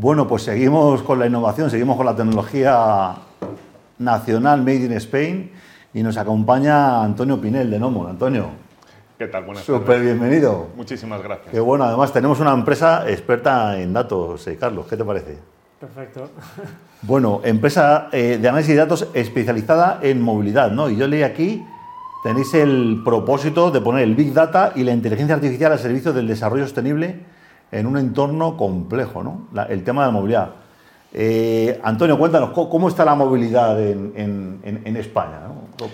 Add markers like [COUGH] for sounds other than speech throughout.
Bueno, pues seguimos con la innovación, seguimos con la tecnología nacional Made in Spain y nos acompaña Antonio Pinel de Nomo. Antonio. ¿Qué tal? Buenas Súper bienvenido. Muchísimas gracias. Qué bueno, además tenemos una empresa experta en datos, eh, Carlos, ¿qué te parece? Perfecto. [LAUGHS] Bueno, empresa eh, de análisis de datos especializada en movilidad, ¿no? Y yo leí aquí, tenéis el propósito de poner el Big Data y la inteligencia artificial al servicio del desarrollo sostenible en un entorno complejo, ¿no? el tema de la movilidad. Eh, Antonio, cuéntanos, ¿cómo está la movilidad en, España?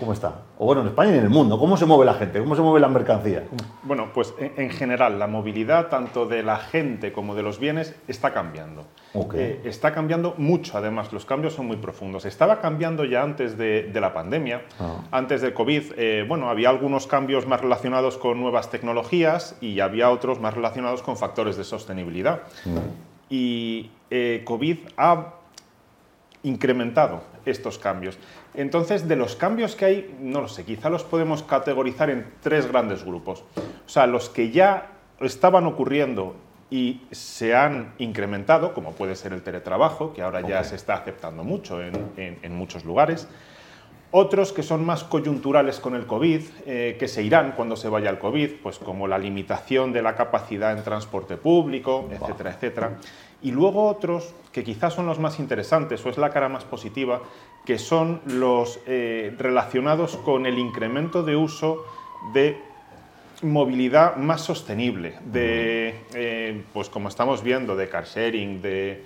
¿Cómo está? O bueno, en España y en el mundo. ¿Cómo se mueve la gente? ¿Cómo se mueve la mercancía? Bueno, pues en, general, la movilidad tanto de la gente como de los bienes está cambiando. Eh, está cambiando mucho, además, los cambios son muy profundos. Estaba cambiando ya antes de, la pandemia, ah. antes del COVID. Eh, bueno, había algunos cambios más relacionados con nuevas tecnologías y había otros más relacionados con factores de sostenibilidad. Mm. Y eh, COVID ha incrementado estos cambios. Entonces, de los cambios que hay, no lo sé, quizá los podemos categorizar en tres grandes grupos. O sea, los que ya estaban ocurriendo y se han incrementado, como puede ser el teletrabajo, que ahora ya se está aceptando mucho en muchos lugares. Otros que son más coyunturales con el COVID, eh, que se irán cuando se vaya el COVID, pues como la limitación de la capacidad en transporte público, etcétera, etcétera. Y luego otros que quizás son los más interesantes o es la cara más positiva, que son los eh, relacionados con el incremento de uso de movilidad más sostenible, de, eh, pues como estamos viendo, de car sharing, de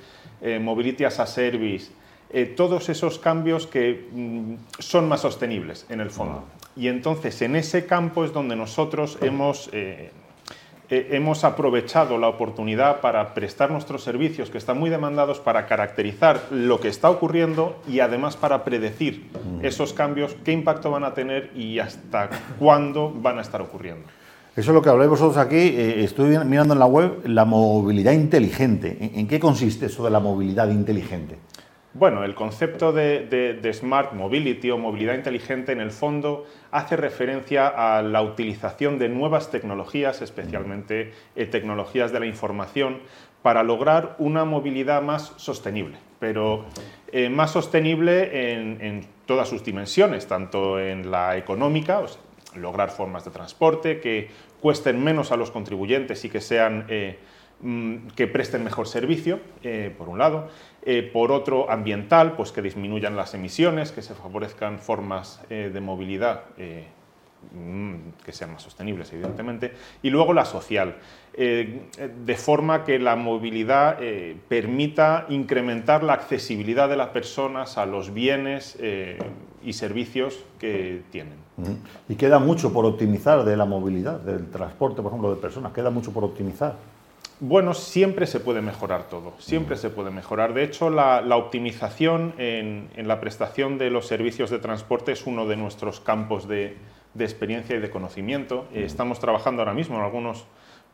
mobility as a service, eh, todos esos cambios que mm, son más sostenibles en el fondo. Y entonces en ese campo es donde nosotros hemos, eh, eh, hemos aprovechado la oportunidad para prestar nuestros servicios que están muy demandados para caracterizar lo que está ocurriendo y además para predecir esos cambios, qué impacto van a tener y hasta cuándo van a estar ocurriendo. Eso es lo que habláis vosotros aquí. estoy mirando en la web la movilidad inteligente. ¿En, qué consiste eso de la movilidad inteligente? Bueno, el concepto de, Smart Mobility o movilidad inteligente en el fondo hace referencia a la utilización de nuevas tecnologías, especialmente eh, tecnologías de la información, para lograr una movilidad más sostenible, pero eh, más sostenible en, todas sus dimensiones, tanto en la económica, lograr formas de transporte que cuesten menos a los contribuyentes y que sean... Eh, que presten mejor servicio, eh, por un lado. Eh, por otro, ambiental, pues que disminuyan las emisiones, que se favorezcan formas eh, de movilidad mm, que sean más sostenibles, evidentemente. Y luego la social, de forma que la movilidad permita incrementar la accesibilidad de las personas a los bienes y servicios que tienen. Y queda mucho por optimizar de la movilidad, del transporte, por ejemplo, de personas, queda mucho por optimizar. Bueno, siempre se puede mejorar todo, siempre se puede mejorar. De hecho, la, optimización en, la prestación de los servicios de transporte es uno de nuestros campos de, experiencia y de conocimiento. Eh, estamos trabajando ahora mismo en algunos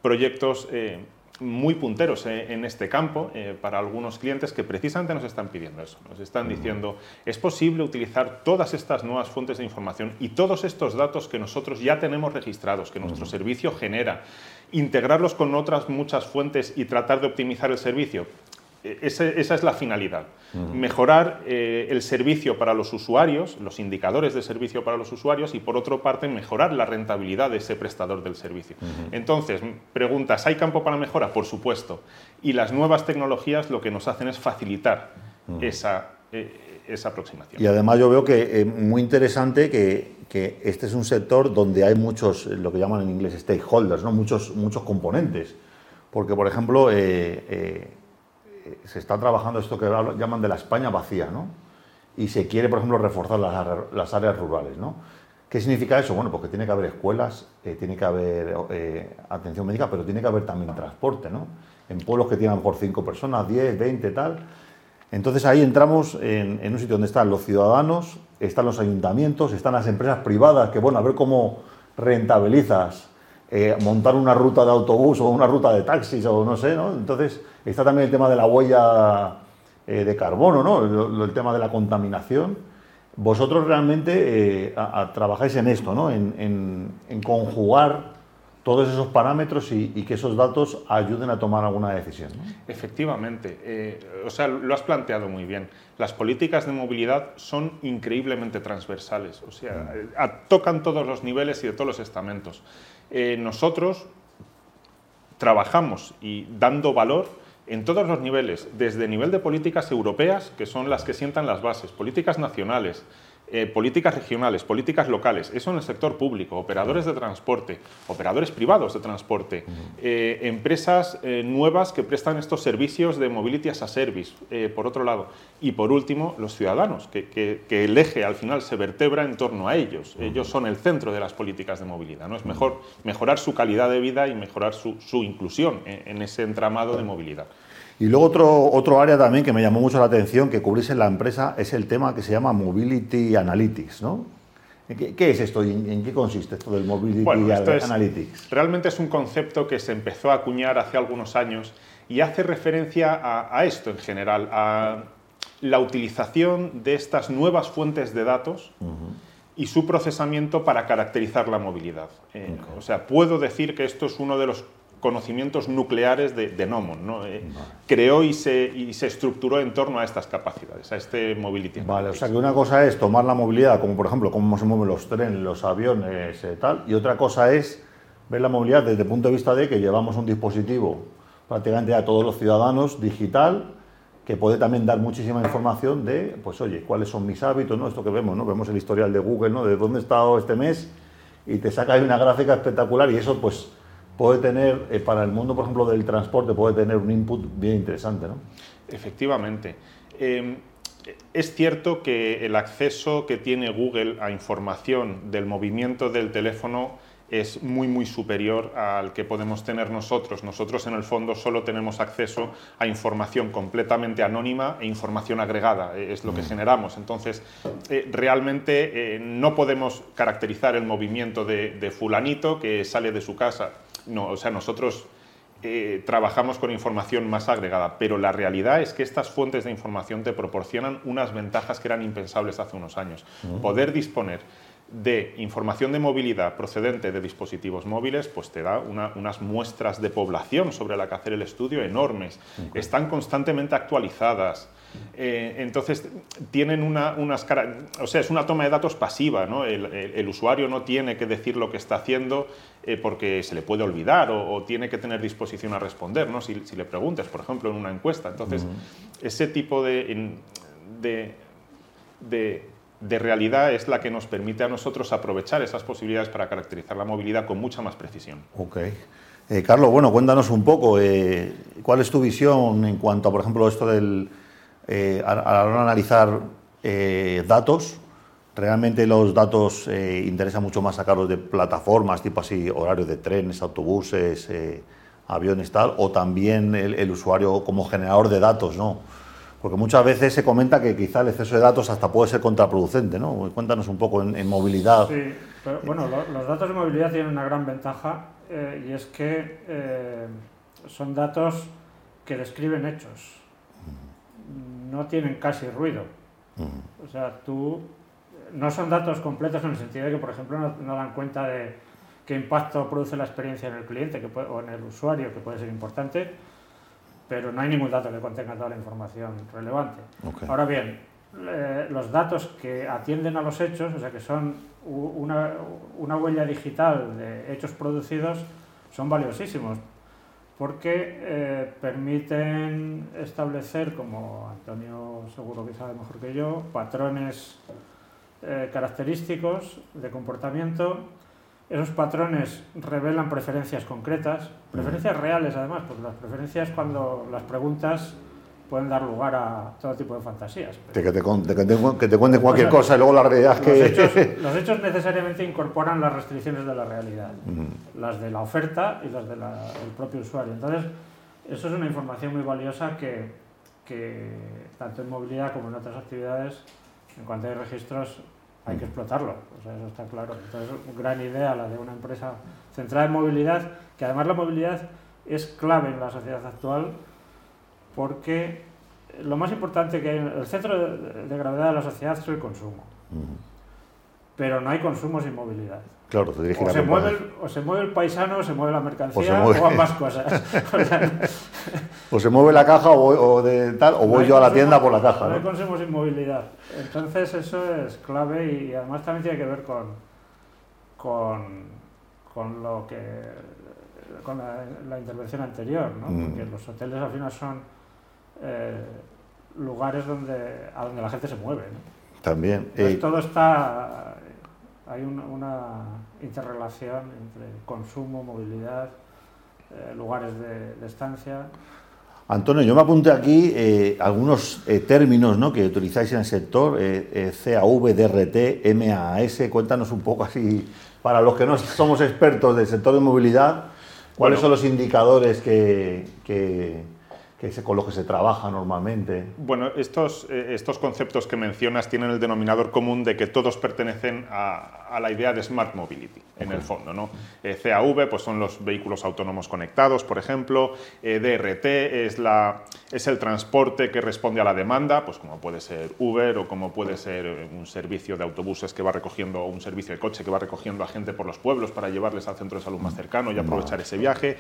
proyectos eh, muy punteros eh, en este campo para algunos clientes que precisamente nos están pidiendo eso. Nos están diciendo, es posible utilizar todas estas nuevas fuentes de información y todos estos datos que nosotros ya tenemos registrados, que nuestro servicio genera integrarlos con otras muchas fuentes y tratar de optimizar el servicio. Esa, es la finalidad. Mejorar eh, el servicio para los usuarios, los indicadores de servicio para los usuarios y por otra parte mejorar la rentabilidad de ese prestador del servicio. Entonces, preguntas, ¿hay campo para mejora? Por supuesto. Y las nuevas tecnologías lo que nos hacen es facilitar esa, eh, esa aproximación. Y además yo veo que es eh, muy interesante que que este es un sector donde hay muchos, lo que llaman en inglés stakeholders, ¿no? muchos, muchos componentes. Porque, por ejemplo, eh, eh, se está trabajando esto que llaman de la España vacía, ¿no? Y se quiere, por ejemplo, reforzar las, áreas rurales, ¿no? ¿Qué significa eso? Bueno, porque tiene que haber escuelas, eh, tiene que haber atención médica, pero tiene que haber también transporte, ¿no? En pueblos que tienen por cinco personas, 10, 20, tal. Entonces ahí entramos en, un sitio donde están los ciudadanos, están los ayuntamientos, están las empresas privadas, que bueno, a ver cómo rentabilizas eh, montar una ruta de autobús o una ruta de taxis o no sé, ¿no? Entonces está también el tema de la huella eh, de carbono, ¿no? El, tema de la contaminación. Vosotros realmente eh, trabajáis en esto, ¿no? En, en, conjugar todos esos parámetros y, que esos datos ayuden a tomar alguna decisión. Efectivamente, eh, o sea, lo has planteado muy bien. Las políticas de movilidad son increíblemente transversales, o sea, mm. tocan todos los niveles y de todos los estamentos. Eh, nosotros trabajamos y dando valor en todos los niveles, desde nivel de políticas europeas, que son las que sientan las bases, políticas nacionales, eh, políticas regionales, políticas locales, eso en el sector público, operadores de transporte, operadores privados de transporte, eh, empresas eh, nuevas que prestan estos servicios de mobility as a service, por otro lado, y por último, los ciudadanos, que, el eje al final se vertebra en torno a ellos. Ellos son el centro de las políticas de movilidad. ¿no? Es mejor mejorar su calidad de vida y mejorar su, inclusión en ese entramado de movilidad. Y luego otro, otro área también que me llamó mucho la atención que cubrís en la empresa es el tema que se llama Mobility Analytics, ¿no? ¿Qué, es esto y en, qué consiste esto del Mobility Analytics? realmente es un concepto que se empezó a acuñar hace algunos años y hace referencia a, esto en general, a la utilización de estas nuevas fuentes de datos y su procesamiento para caracterizar la movilidad. Eh, o sea, puedo decir que esto es uno de los conocimientos nucleares de, de Nomon. ¿no? Eh, creó y se, y se estructuró en torno a estas capacidades, a este mobility. Vale, o sea que una cosa es tomar la movilidad, como por ejemplo cómo se mueven los trenes, los aviones, eh, tal, y otra cosa es ver la movilidad desde el punto de vista de que llevamos un dispositivo prácticamente a todos los ciudadanos digital que puede también dar muchísima información de, pues oye, cuáles son mis hábitos, ¿no? Esto que vemos, ¿no? Vemos el historial de Google, ¿no? De dónde he estado este mes y te saca ahí una gráfica espectacular y eso pues puede tener, eh, para el mundo, por ejemplo, del transporte, puede tener un input bien interesante. ¿no? Efectivamente. Em, es cierto que el acceso que tiene Google a información del movimiento del teléfono es muy muy superior al que podemos tener nosotros. Nosotros en el fondo solo tenemos acceso a información completamente anónima e información agregada, eh, es lo que mm. generamos. Entonces, eh, realmente no podemos caracterizar el movimiento de fulanito que sale de su casa no, o sea, nosotros eh, trabajamos con información más agregada, pero la realidad es que estas fuentes de información te proporcionan unas ventajas que eran impensables hace unos años. Poder disponer de información de movilidad procedente de dispositivos móviles, pues te da unas muestras de población sobre la que hacer el estudio enormes. Están constantemente actualizadas. Eh, entonces, tienen una, unas o sea, es una toma de datos pasiva, ¿no? el, usuario no tiene que decir lo que está haciendo eh, porque se le puede olvidar o, tiene que tener disposición a responder, ¿no? si, le preguntas, por ejemplo, en una encuesta. Entonces, ese tipo de, de, realidad es la que nos permite a nosotros aprovechar esas posibilidades para caracterizar la movilidad con mucha más precisión. Ok. Eh, Carlos, bueno, cuéntanos un poco, ¿cuál es tu visión en cuanto a, por ejemplo, esto del eh, a, la hora de analizar eh, datos, realmente los datos eh, interesa mucho más sacarlos de plataformas, tipo así, horarios de trenes, autobuses, eh, aviones, tal, o también el, usuario como generador de datos, ¿no? Porque muchas veces se comenta que quizá el exceso de datos hasta puede ser contraproducente, ¿no? Cuéntanos un poco en, movilidad. Sí, pero, bueno, los datos de movilidad tienen una gran ventaja y es que son datos que describen hechos no tienen casi ruido. O sea, tú no son datos completos en el sentido de que, por ejemplo, no, dan cuenta de qué impacto produce la experiencia en el cliente que o en el usuario, que puede ser importante, pero no hay ningún dato que contenga toda la información relevante. Ahora bien, los datos que atienden a los hechos, o sea, que son una, una huella digital de hechos producidos, son valiosísimos porque eh, permiten establecer, como Antonio seguro que sabe mejor que yo, patrones eh, característicos de comportamiento. Esos patrones revelan preferencias concretas, preferencias reales además, porque las preferencias cuando las preguntas pueden dar lugar a todo tipo de fantasías. que, te, que, te, cuenten cualquier cosa y luego la realidad es que... [LAUGHS] Los hechos, necesariamente incorporan las restricciones de la realidad, las de la oferta y las del propio usuario. Entonces, eso es una información muy valiosa que, que, tanto en movilidad como en otras actividades, en cuanto hay registros, hay que explotarlo. O sea, eso está claro. Entonces, gran idea la de una empresa centrada en movilidad, que además la movilidad es clave en la sociedad actual porque lo más importante que hay, el centro de, gravedad de la sociedad es el consumo. pero no hay consumo sin movilidad. Claro, te o, se mueve el, o se mueve el paisano, o se mueve la mercancía, o, ambas cosas. [LAUGHS] [LAUGHS] o se mueve la caja o, de tal, o voy yo a la tienda por la caja. No, hay consumo sin movilidad. Entonces eso es clave y además también tiene que ver con, con, con lo que con la, intervención anterior, ¿no? Mm. porque los hoteles al final son eh, lugares donde, a donde la gente se mueve. ¿no? También. Eh, todo está hay una, interrelación entre consumo, movilidad, eh, lugares de, estancia. Antonio, yo me apunté aquí eh, algunos eh, términos ¿no? que utilizáis en el sector, CAV, DRT, MAS, cuéntanos un poco así, para los que no somos expertos del sector de movilidad, ¿cuáles son los indicadores que es con lo que se trabaja normalmente. Bueno, estos, eh, estos conceptos que mencionas tienen el denominador común de que todos pertenecen a, a la idea de Smart Mobility, en el fondo. ¿no? Eh, CAV pues son los vehículos autónomos conectados, por ejemplo. Eh, DRT es, la, es el transporte que responde a la demanda, pues como puede ser Uber o como puede ser un servicio de autobuses que va recogiendo, o un servicio de coche que va recogiendo a gente por los pueblos para llevarles al centro de salud más cercano y aprovechar ese viaje.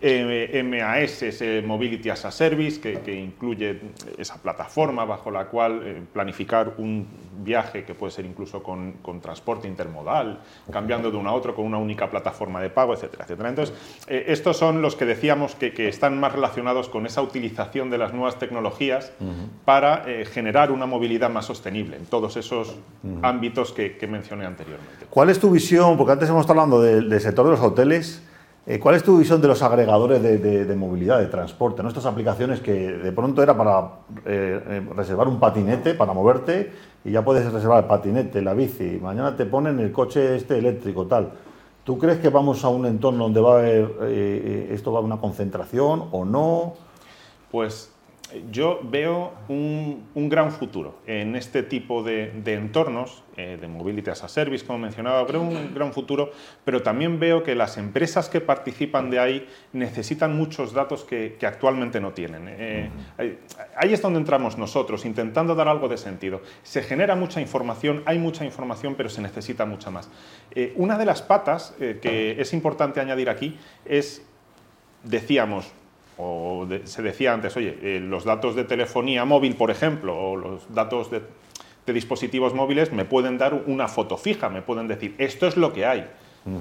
MAS es Mobility as a Service, que, incluye esa plataforma bajo la cual eh, planificar un viaje que puede ser incluso con, transporte intermodal, cambiando de uno a otro con una única plataforma de pago, etcétera, etcétera. Entonces, eh, estos son los que decíamos que, están más relacionados con esa utilización de las nuevas tecnologías para eh, generar una movilidad más sostenible en todos esos ámbitos que, mencioné anteriormente. ¿Cuál es tu visión? Porque antes hemos estado hablando del sector de los hoteles. Eh, ¿Cuál es tu visión de los agregadores de, movilidad, de transporte? Estas aplicaciones que de pronto era para eh, reservar un patinete, para moverte, y ya puedes reservar el patinete, la bici, mañana te ponen el coche este eléctrico, tal. ¿Tú crees que vamos a un entorno donde va a haber, esto va a haber una concentración o no? Pues yo veo un, gran futuro en este tipo de, entornos, eh, de mobility as a service, como mencionaba, creo un [CLEARS THROAT] gran futuro, pero también veo que las empresas que participan de ahí necesitan muchos datos que, actualmente no tienen. Eh, ahí es donde entramos nosotros, intentando dar algo de sentido. Se genera mucha información, hay mucha información, pero se necesita mucha más. Eh, una de las patas que es importante añadir aquí es, decíamos, o se decía antes, oye, eh, los datos de telefonía móvil, por ejemplo, o los datos de, dispositivos móviles me pueden dar una foto fija, me pueden decir, esto es lo que hay.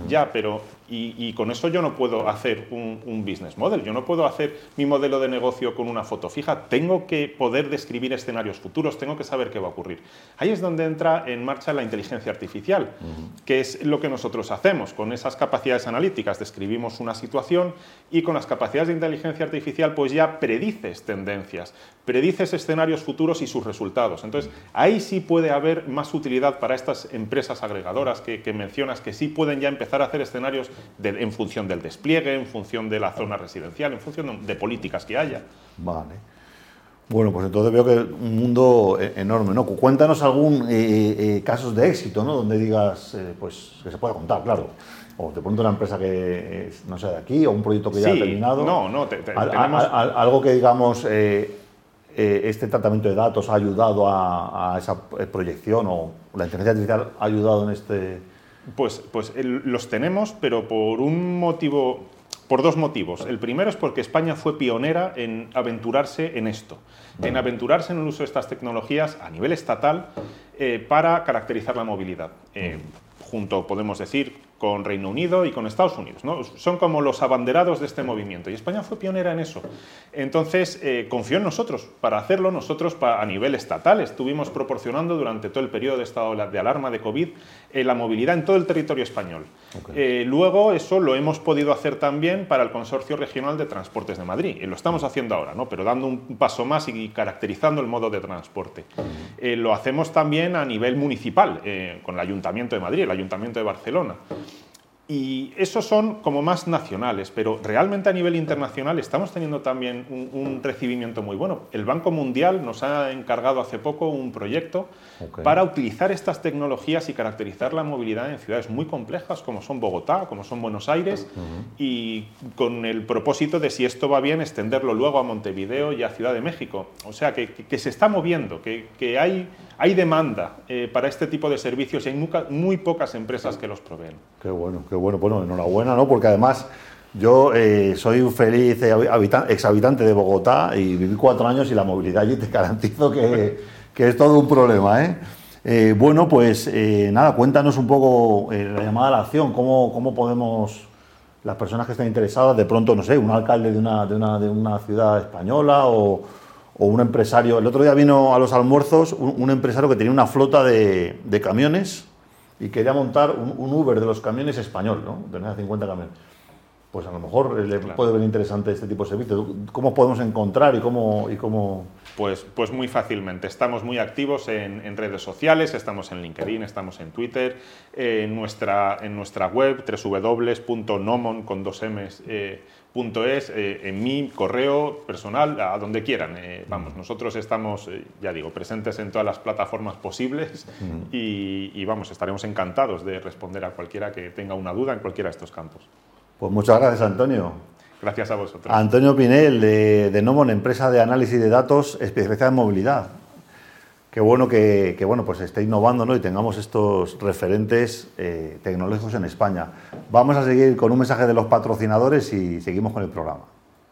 Ya, pero y, con eso yo no puedo hacer un, business model, yo no puedo hacer mi modelo de negocio con una foto fija, tengo que poder describir escenarios futuros, tengo que saber qué va a ocurrir. Ahí es donde entra en marcha la inteligencia artificial, que es lo que nosotros hacemos. Con esas capacidades analíticas describimos una situación y con las capacidades de inteligencia artificial pues ya predices tendencias, predices escenarios futuros y sus resultados. Entonces ahí sí puede haber más utilidad para estas empresas agregadoras que, que mencionas, que sí pueden ya empezar a hacer escenarios en función del despliegue, en función de la zona residencial, en función de políticas que haya. Vale. Bueno, pues entonces veo que es un mundo eh, enorme, ¿no? Cuéntanos algún eh, eh, casos de éxito, ¿no? Donde digas, pues, que se pueda contar, claro. O de pronto una empresa que no sea de aquí, o un proyecto que ya ha terminado. No, no, algo que digamos, este tratamiento de datos ha ayudado a, a, esa proyección, o la inteligencia artificial ha ayudado en este pues, pues los tenemos, pero por un motivo, por dos motivos. El primero es porque España fue pionera en aventurarse en esto, en aventurarse en el uso de estas tecnologías a nivel estatal eh, para caracterizar la movilidad. Eh, junto, podemos decir, con Reino Unido y con Estados Unidos. ¿no? Son como los abanderados de este movimiento y España fue pionera en eso. Entonces, eh, confió en nosotros para hacerlo. Nosotros a nivel estatal estuvimos proporcionando durante todo el periodo de estado de alarma de COVID eh, la movilidad en todo el territorio español. Eh, luego eso lo hemos podido hacer también para el Consorcio Regional de Transportes de Madrid. lo estamos haciendo ahora, ¿no? pero dando un paso más y caracterizando el modo de transporte. lo hacemos también a nivel municipal, con el Ayuntamiento de Madrid, el Ayuntamiento de Barcelona. Y esos son como más nacionales, pero realmente a nivel internacional estamos teniendo también un, recibimiento muy bueno. El Banco Mundial nos ha encargado hace poco un proyecto para utilizar estas tecnologías y caracterizar la movilidad en ciudades muy complejas como son Bogotá, como son Buenos Aires, y con el propósito de si esto va bien extenderlo luego a Montevideo y a Ciudad de México. O sea, que, se está moviendo, que, hay hay demanda eh, para este tipo de servicios y hay muy, pocas empresas que los proveen. Qué bueno, qué bueno. Bueno, enhorabuena, ¿no? Porque además yo eh, soy un feliz exhabitante de Bogotá y viví cuatro años y la movilidad allí te garantizo que, es todo un problema, ¿eh? eh bueno, pues nada, cuéntanos un poco la llamada a la acción, cómo, podemos las personas que estén interesadas, de pronto, no sé, un alcalde de una ciudad española o, o, un empresario. El otro día vino a los almuerzos un, empresario que tenía una flota de, de camiones y quería montar un, un, Uber de los camiones español, ¿no? Tenía 50 camiones pues a lo mejor le puede ver interesante este tipo de servicio. ¿Cómo podemos encontrar y cómo...? Y cómo... Pues, pues muy fácilmente. Estamos muy activos en, redes sociales, estamos en LinkedIn, estamos en Twitter, en, nuestra, en nuestra web www.nomon con dos M's, eh, eh, en mi correo personal, a donde quieran. Eh, vamos, nosotros estamos, ya digo, presentes en todas las plataformas posibles y, y vamos, estaremos encantados de responder a cualquiera que tenga una duda en cualquiera de estos campos. Pues muchas gracias, Antonio. Gracias a vosotros. Antonio Pinel, de, de Nomon, empresa de análisis de datos especializada en movilidad. Qué bueno que, bueno, pues esté innovando ¿no? y tengamos estos referentes eh, tecnológicos en España. Vamos a seguir con un mensaje de los patrocinadores y seguimos con el programa.